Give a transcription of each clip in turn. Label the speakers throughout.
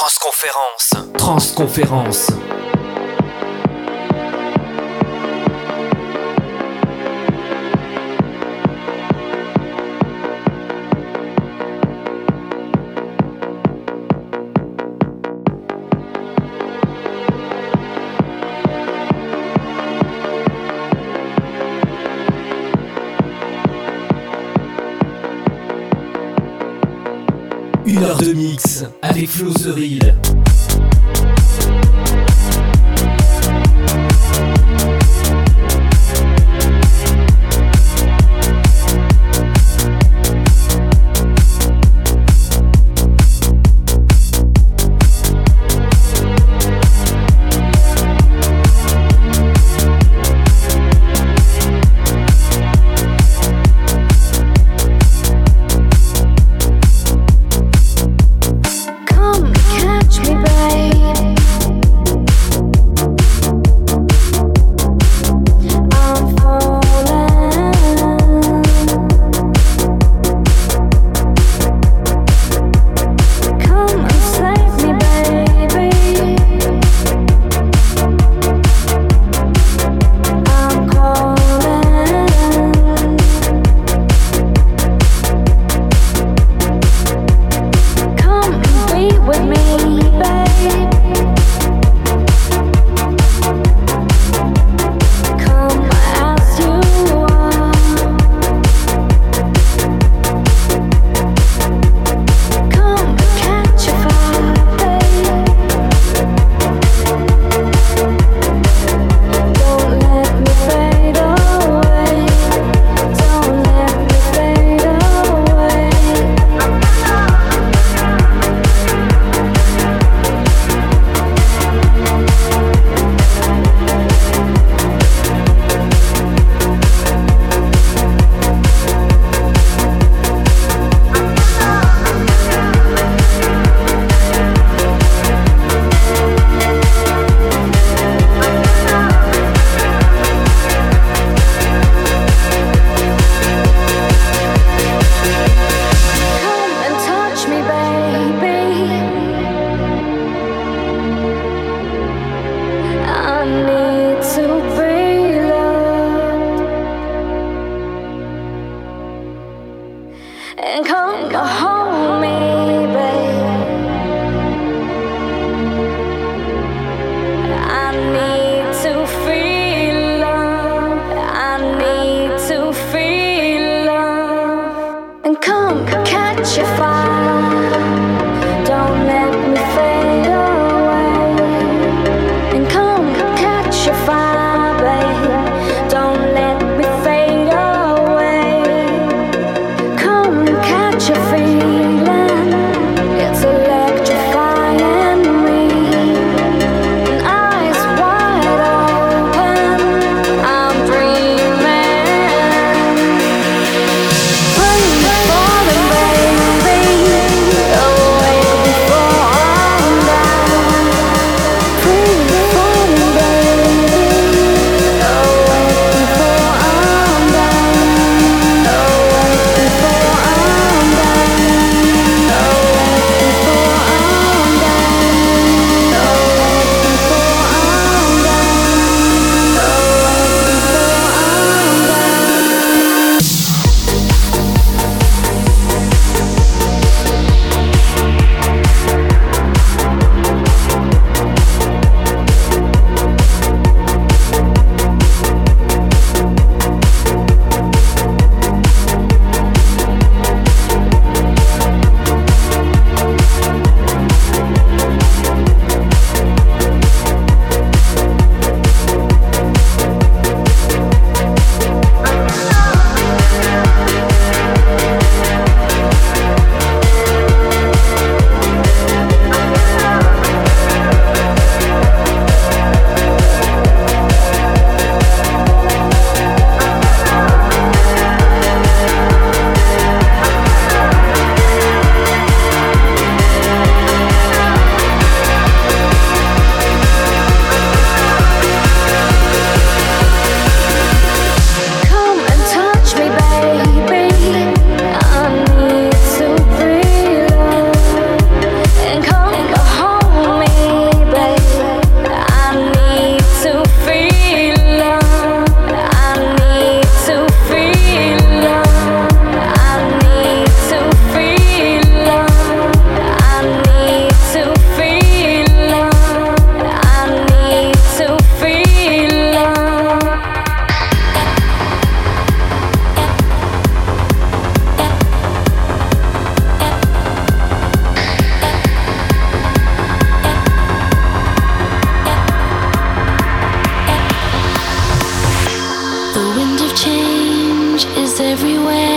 Speaker 1: Transconférence. Transconférence. De mix avec Flo
Speaker 2: everywhere.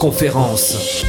Speaker 1: Conférence.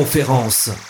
Speaker 1: Transconférence.